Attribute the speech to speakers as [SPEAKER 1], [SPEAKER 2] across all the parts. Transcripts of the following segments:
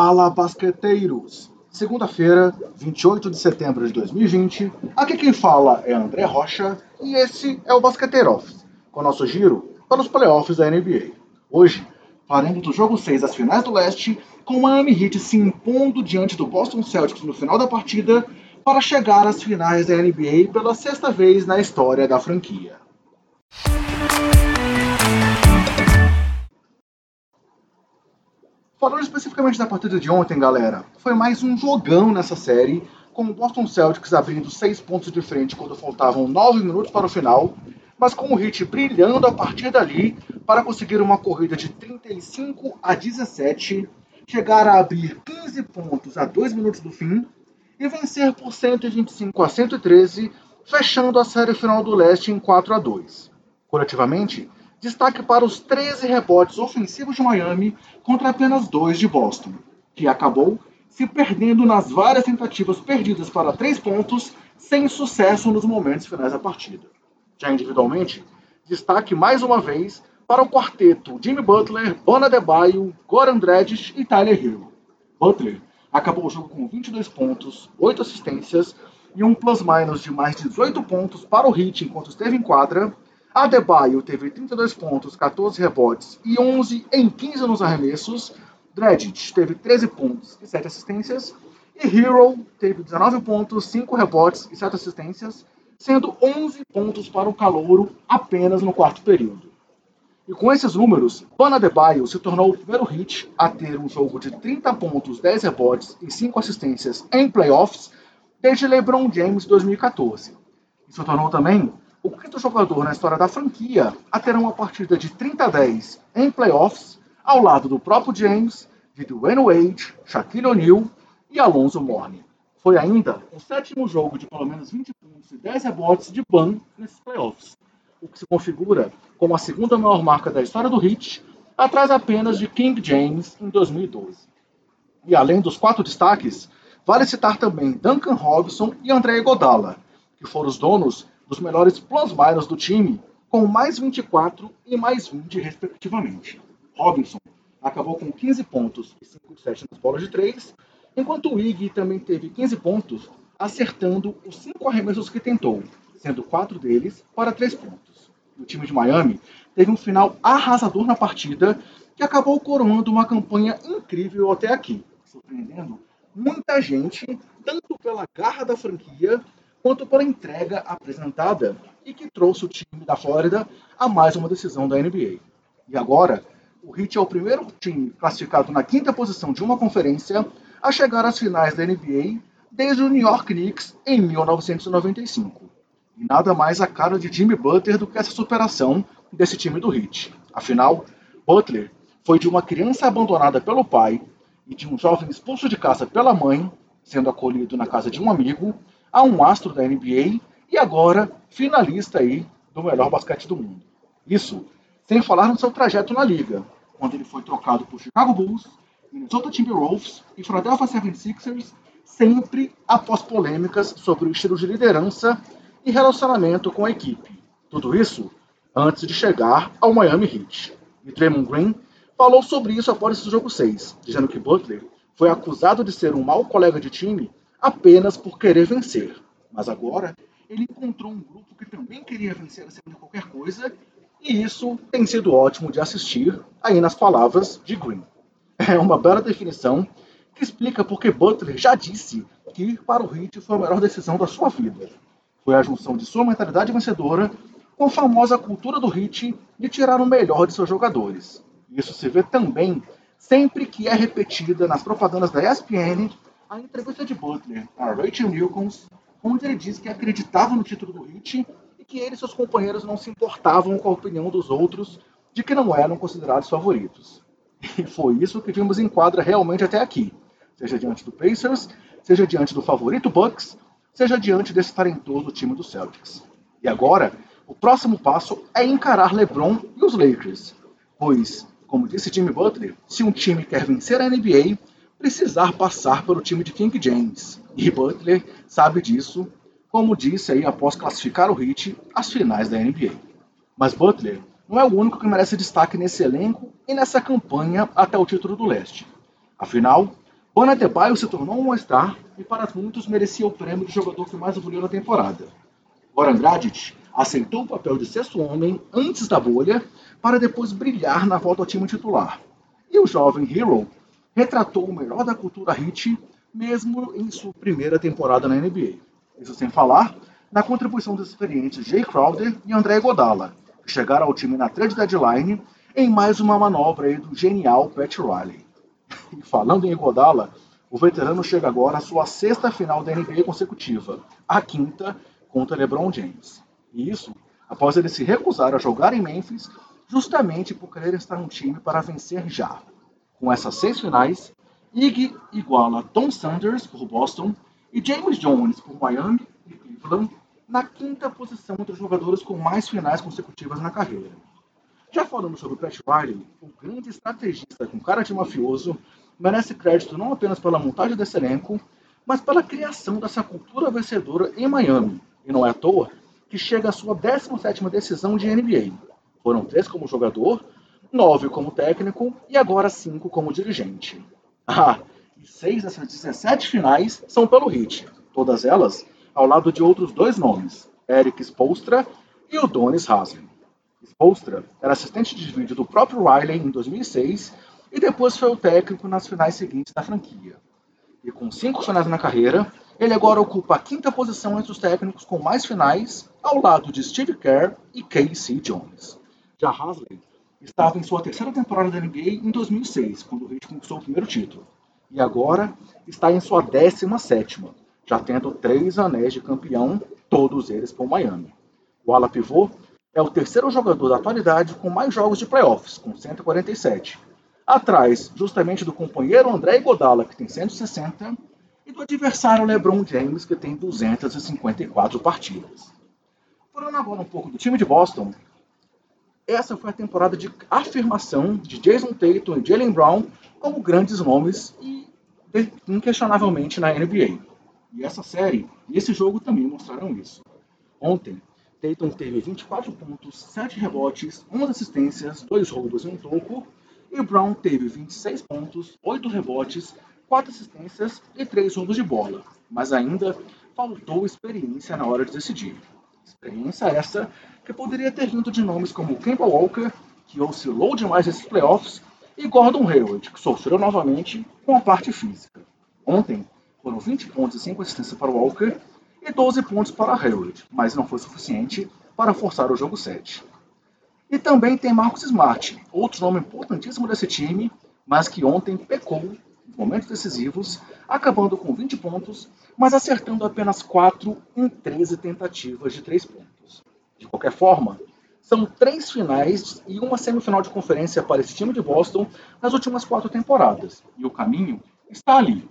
[SPEAKER 1] Fala, basqueteiros! Segunda-feira, 28 de setembro de 2020, aqui quem fala é André Rocha e esse é o Basqueteiro Office, com nosso giro para os playoffs da NBA. Hoje, faremos do jogo 6 das finais do leste, com o Miami Heat se impondo diante do Boston Celtics no final da partida para chegar às finais da NBA pela sexta vez na história da franquia. Falando especificamente da partida de ontem, galera, foi mais um jogão nessa série, com o Boston Celtics abrindo 6 pontos de frente quando faltavam 9 minutos para o final, mas com o Heat brilhando a partir dali para conseguir uma corrida de 35 a 17, chegar a abrir 15 pontos a 2 minutos do fim e vencer por 125 a 113, fechando a série final do leste em 4 a 2. Coletivamente, Destaque para os 13 rebotes ofensivos de Miami contra apenas dois de Boston, que acabou se perdendo nas várias tentativas perdidas para três pontos, sem sucesso nos momentos finais da partida. Já individualmente, destaque mais uma vez para o quarteto Jimmy Butler, Bona Adebayo, Goran Dragic e Tyler Hero. Butler acabou o jogo com 22 pontos, 8 assistências e um plus-minus de mais de 18 pontos para o Heat enquanto esteve em quadra, Adebayo teve 32 pontos, 14 rebotes e 11 em 15 nos arremessos. Dragic teve 13 pontos e 7 assistências. E Hero teve 19 pontos, 5 rebotes e 7 assistências, sendo 11 pontos para o calouro apenas no quarto período. E com esses números, Bana Adebayo se tornou o primeiro hit a ter um jogo de 30 pontos, 10 rebotes e 5 assistências em playoffs desde LeBron James 2014. E se tornou também o quinto jogador na história da franquia a ter uma partida de 30 a 10 em playoffs, ao lado do próprio James, de Dwayne Wade, Shaquille O'Neal e Alonso Mourning. Foi ainda o sétimo jogo de pelo menos 20 pontos e 10 rebotes de Ban nesses playoffs, o que se configura como a segunda maior marca da história do Heat, atrás apenas de King James em 2012. E além dos quatro destaques, vale citar também Duncan Robinson e André Godala, que foram os donos dos melhores plus-minus do time, com mais 24 e mais 20, respectivamente. Robinson acabou com 15 pontos e 5 de 7 nas bolas de 3, enquanto o Ig também teve 15 pontos, acertando os 5 arremessos que tentou, sendo 4 deles para 3 pontos. O time de Miami teve um final arrasador na partida, que acabou coroando uma campanha incrível até aqui, surpreendendo muita gente, tanto pela garra da franquia quanto pela entrega apresentada e que trouxe o time da Flórida a mais uma decisão da NBA. E agora, o Heat é o primeiro time classificado na quinta posição de uma conferência a chegar às finais da NBA desde o New York Knicks em 1995. E nada mais a cara de Jimmy Butler do que essa superação desse time do Heat. Afinal, Butler foi de uma criança abandonada pelo pai e de um jovem expulso de casa pela mãe, sendo acolhido na casa de um amigo, a um astro da NBA e agora finalista aí do melhor basquete do mundo. Isso sem falar no seu trajeto na liga, quando ele foi trocado por Chicago Bulls, Minnesota Timberwolves e Philadelphia 76ers, sempre após polêmicas sobre o estilo de liderança e relacionamento com a equipe. Tudo isso antes de chegar ao Miami Heat. E Draymond Green falou sobre isso após esse jogo 6, dizendo que Butler foi acusado de ser um mau colega de time apenas por querer vencer. Mas agora ele encontrou um grupo que também queria vencer acima de qualquer coisa, e isso tem sido ótimo de assistir aí nas palavras de Green. É uma bela definição que explica porque Butler já disse que ir para o Heat foi a melhor decisão da sua vida. Foi a junção de sua mentalidade vencedora com a famosa cultura do Heat de tirar o melhor de seus jogadores. Isso se vê também sempre que é repetida nas propagandas da ESPN a entrevista de Butler a Rachel Nichols, onde ele disse que acreditava no título do Heat e que ele e seus companheiros não se importavam com a opinião dos outros de que não eram considerados favoritos. E foi isso que vimos em quadra realmente até aqui, seja diante do Pacers, seja diante do favorito Bucks, seja diante desse talentoso time do Celtics. E agora, o próximo passo é encarar LeBron e os Lakers, pois, como disse Jimmy Butler, se um time quer vencer a NBA, precisar passar pelo time de King James. E Butler sabe disso, como disse aí após classificar o Heat às finais da NBA. Mas Butler não é o único que merece destaque nesse elenco e nessa campanha até o título do leste. Afinal, Bana Adebayo se tornou um star e para muitos merecia o prêmio de jogador que mais evoluiu na temporada. Goran Dragic aceitou o papel de sexto homem antes da bolha para depois brilhar na volta ao time titular. E o jovem Hero retratou o melhor da cultura hit mesmo em sua primeira temporada na NBA. Isso sem falar na contribuição dos experientes Jay Crowder e André Godala, que chegaram ao time na trade deadline em mais uma manobra do genial Pat Riley. E falando em Godala, o veterano chega agora à sua sexta final da NBA consecutiva, a quinta contra LeBron James. E isso após ele se recusar a jogar em Memphis justamente por querer estar no time para vencer já. Com essas seis finais, Iggy iguala Tom Sanders por Boston e James Jones por Miami e Cleveland na quinta posição entre os jogadores com mais finais consecutivas na carreira. Já falando sobre o Pat Riley, o grande estrategista com cara de mafioso merece crédito não apenas pela montagem desse elenco, mas pela criação dessa cultura vencedora em Miami. E não é à toa que chega à sua 17ª decisão de NBA. Foram três como jogador, nove como técnico e agora cinco como dirigente. Ah, e seis dessas 17 finais são pelo Heat, todas elas ao lado de outros dois nomes, Eric Spolstra e o Donis Haslem. Spolstra era assistente de vídeo do próprio Riley em 2006 e depois foi o técnico nas finais seguintes da franquia. E com cinco finais na carreira, ele agora ocupa a quinta posição entre os técnicos com mais finais, ao lado de Steve Kerr e Casey Jones. Já Hasley estava em sua terceira temporada da NBA em 2006, quando o Heat conquistou o primeiro título. E agora está em sua 17 já tendo três anéis de campeão, todos eles por Miami. O ala pivô é o terceiro jogador da atualidade com mais jogos de playoffs, com 147. Atrás, justamente do companheiro André Godala, que tem 160, e do adversário LeBron James, que tem 254 partidas. Falando agora um pouco do time de Boston, essa foi a temporada de afirmação de Jason Tatum e Jalen Brown como grandes nomes e inquestionavelmente na NBA. E essa série e esse jogo também mostraram isso. Ontem, Tatum teve 24 pontos, 7 rebotes, 11 assistências, 2 roubos e um toco, e Brown teve 26 pontos, 8 rebotes, 4 assistências e 3 roubos de bola. Mas ainda faltou experiência na hora de decidir. Experiência essa que poderia ter vindo de nomes como Kemba Walker, que oscilou demais nesses playoffs, e Gordon Hayward, que sofreu novamente com a parte física. Ontem foram 20 pontos e 5 assistências para Walker e 12 pontos para Hayward, mas não foi suficiente para forçar o jogo 7. E também tem Marcos Smart, outro nome importantíssimo desse time, mas que ontem pecou momentos decisivos, acabando com 20 pontos, mas acertando apenas 4 em 13 tentativas de 3 pontos. De qualquer forma, são três finais e uma semifinal de conferência para esse time de Boston nas últimas quatro temporadas, e o caminho está ali.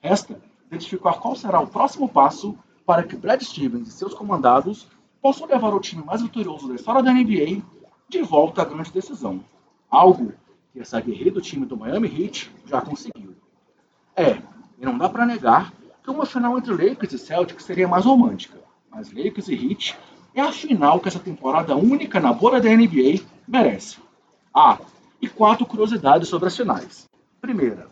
[SPEAKER 1] Resta identificar qual será o próximo passo para que Brad Stevens e seus comandados possam levar o time mais vitorioso da história da NBA de volta à grande decisão. Algo que essa guerreira do time do Miami Heat já conseguiu. É, e não dá para negar que uma final entre Lakers e Celtics seria mais romântica, mas Lakers e Heat é a final que essa temporada única na bolha da NBA merece. Ah, e quatro curiosidades sobre as finais. Primeira,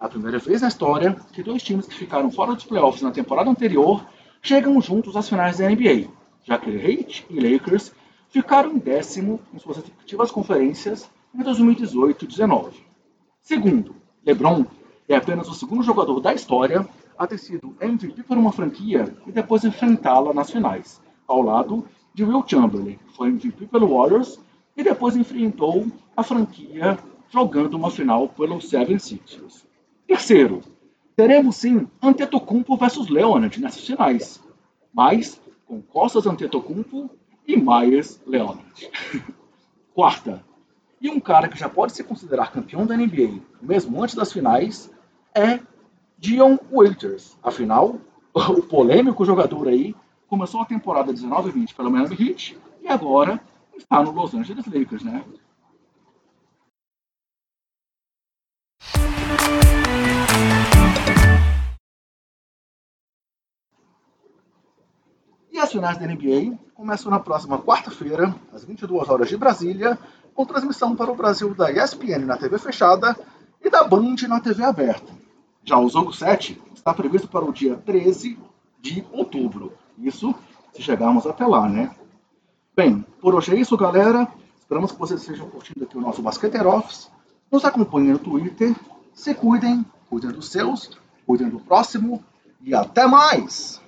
[SPEAKER 1] a primeira vez na história que dois times que ficaram fora dos playoffs na temporada anterior chegam juntos às finais da NBA, já que Heat e Lakers ficaram em décimo em suas respectivas conferências em 2018 e 2019. Segundo, LeBron é apenas o segundo jogador da história a ter sido MVP por uma franquia e depois enfrentá-la nas finais, ao lado de Will Chamberlain, que foi MVP pelo Warriors e depois enfrentou a franquia jogando uma final pelo Seven Sixers. Terceiro, teremos sim Antetokounmpo versus Leonard nessas finais, mas com Costas Antetokounmpo e Myers Leonard. Quarta, e um cara que já pode se considerar campeão da NBA, mesmo antes das finais, é Dion Waiters. Afinal, o polêmico jogador aí começou a temporada 19-20 pelo Miami Heat e agora está no Los Angeles Lakers, né? E as finais da NBA começam na próxima quarta-feira, às 22 horas de Brasília, com transmissão para o Brasil da ESPN na TV fechada e da Band na TV aberta. Já o jogo 7 está previsto para o dia 13 de outubro. Isso se chegarmos até lá, né? Bem, por hoje é isso, galera. Esperamos que vocês estejam curtindo aqui o nosso Basqueteiro Office. Nos acompanhem no Twitter. Se cuidem, cuidem dos seus, cuidem do próximo e até mais!